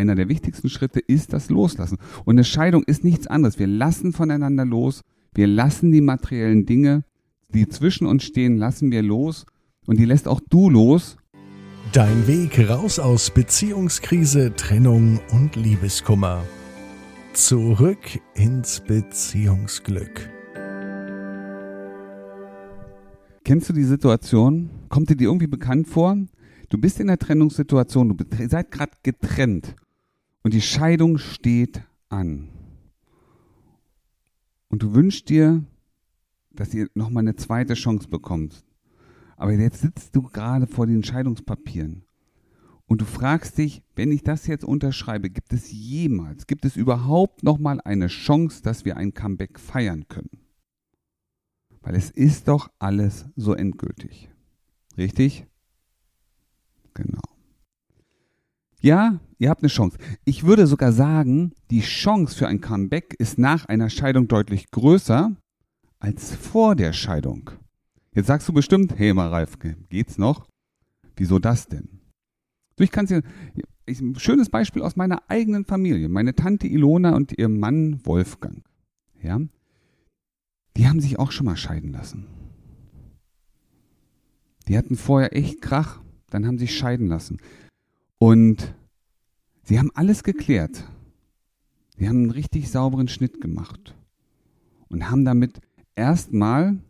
einer der wichtigsten Schritte ist das Loslassen. Und eine Scheidung ist nichts anderes. Wir lassen voneinander los. Wir lassen die materiellen Dinge, die zwischen uns stehen, lassen wir los. Und die lässt auch du los. Dein Weg raus aus Beziehungskrise, Trennung und Liebeskummer. Zurück ins Beziehungsglück. Kennst du die Situation? Kommt dir die irgendwie bekannt vor? Du bist in der Trennungssituation, du seid gerade getrennt und die Scheidung steht an. Und du wünschst dir, dass ihr nochmal eine zweite Chance bekommt. Aber jetzt sitzt du gerade vor den Scheidungspapieren und du fragst dich, wenn ich das jetzt unterschreibe, gibt es jemals, gibt es überhaupt nochmal eine Chance, dass wir ein Comeback feiern können? Weil es ist doch alles so endgültig. Richtig? Genau. Ja, ihr habt eine Chance. Ich würde sogar sagen, die Chance für ein Comeback ist nach einer Scheidung deutlich größer als vor der Scheidung. Jetzt sagst du bestimmt, hey mal Ralf, geht's noch? Wieso das denn? Du, ich kann dir, ein schönes Beispiel aus meiner eigenen Familie. Meine Tante Ilona und ihr Mann Wolfgang. Ja, die haben sich auch schon mal scheiden lassen. Die hatten vorher echt Krach dann haben sie scheiden lassen. Und sie haben alles geklärt. Sie haben einen richtig sauberen Schnitt gemacht und haben damit erstmal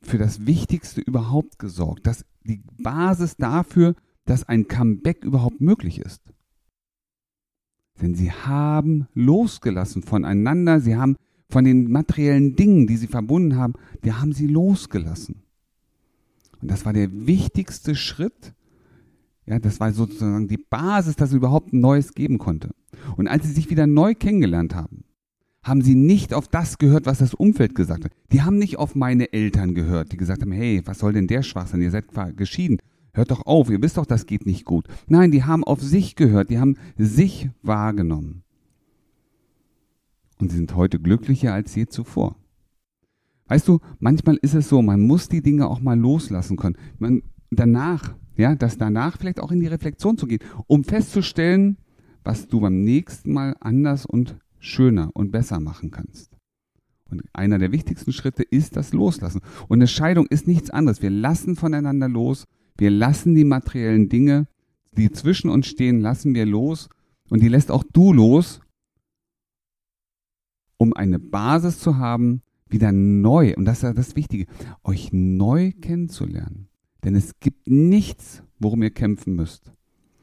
für das Wichtigste überhaupt gesorgt, dass die Basis dafür, dass ein Comeback überhaupt möglich ist. Denn sie haben losgelassen voneinander, sie haben von den materiellen Dingen, die sie verbunden haben, die haben sie losgelassen. Und das war der wichtigste Schritt. Ja, das war sozusagen die Basis, dass es überhaupt Neues geben konnte. Und als sie sich wieder neu kennengelernt haben, haben sie nicht auf das gehört, was das Umfeld gesagt hat. Die haben nicht auf meine Eltern gehört, die gesagt haben, hey, was soll denn der Schwachsinn? Ihr seid geschieden. Hört doch auf, ihr wisst doch, das geht nicht gut. Nein, die haben auf sich gehört, die haben sich wahrgenommen. Und sie sind heute glücklicher als je zuvor. Weißt du, manchmal ist es so, man muss die Dinge auch mal loslassen können. Man, danach, ja, das danach vielleicht auch in die Reflexion zu gehen, um festzustellen, was du beim nächsten Mal anders und schöner und besser machen kannst. Und einer der wichtigsten Schritte ist das Loslassen. Und eine Scheidung ist nichts anderes. Wir lassen voneinander los. Wir lassen die materiellen Dinge, die zwischen uns stehen, lassen wir los. Und die lässt auch du los, um eine Basis zu haben, wieder neu, und das ist das Wichtige, euch neu kennenzulernen. Denn es gibt nichts, worum ihr kämpfen müsst.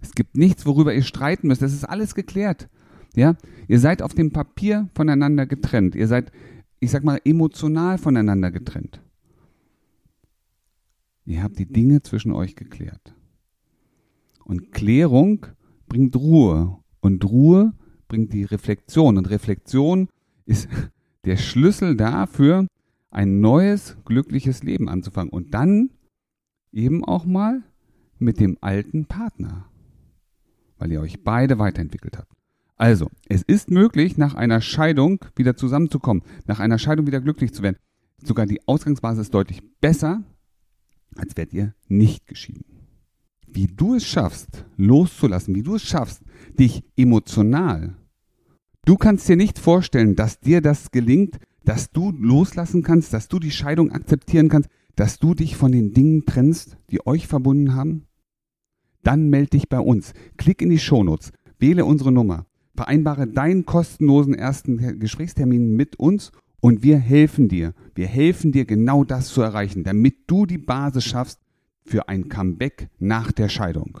Es gibt nichts, worüber ihr streiten müsst. Das ist alles geklärt. Ja, ihr seid auf dem Papier voneinander getrennt. Ihr seid, ich sag mal, emotional voneinander getrennt. Ihr habt die Dinge zwischen euch geklärt. Und Klärung bringt Ruhe. Und Ruhe bringt die Reflexion. Und Reflexion ist der Schlüssel dafür, ein neues, glückliches Leben anzufangen. Und dann eben auch mal mit dem alten Partner, weil ihr euch beide weiterentwickelt habt. Also, es ist möglich, nach einer Scheidung wieder zusammenzukommen, nach einer Scheidung wieder glücklich zu werden. Sogar die Ausgangsbasis ist deutlich besser, als wärt ihr nicht geschieden. Wie du es schaffst, loszulassen, wie du es schaffst, dich emotional Du kannst dir nicht vorstellen, dass dir das gelingt, dass du loslassen kannst, dass du die Scheidung akzeptieren kannst, dass du dich von den Dingen trennst, die euch verbunden haben? Dann melde dich bei uns. Klick in die Shownotes, wähle unsere Nummer, vereinbare deinen kostenlosen ersten Gesprächstermin mit uns und wir helfen dir. Wir helfen dir genau das zu erreichen, damit du die Basis schaffst für ein Comeback nach der Scheidung.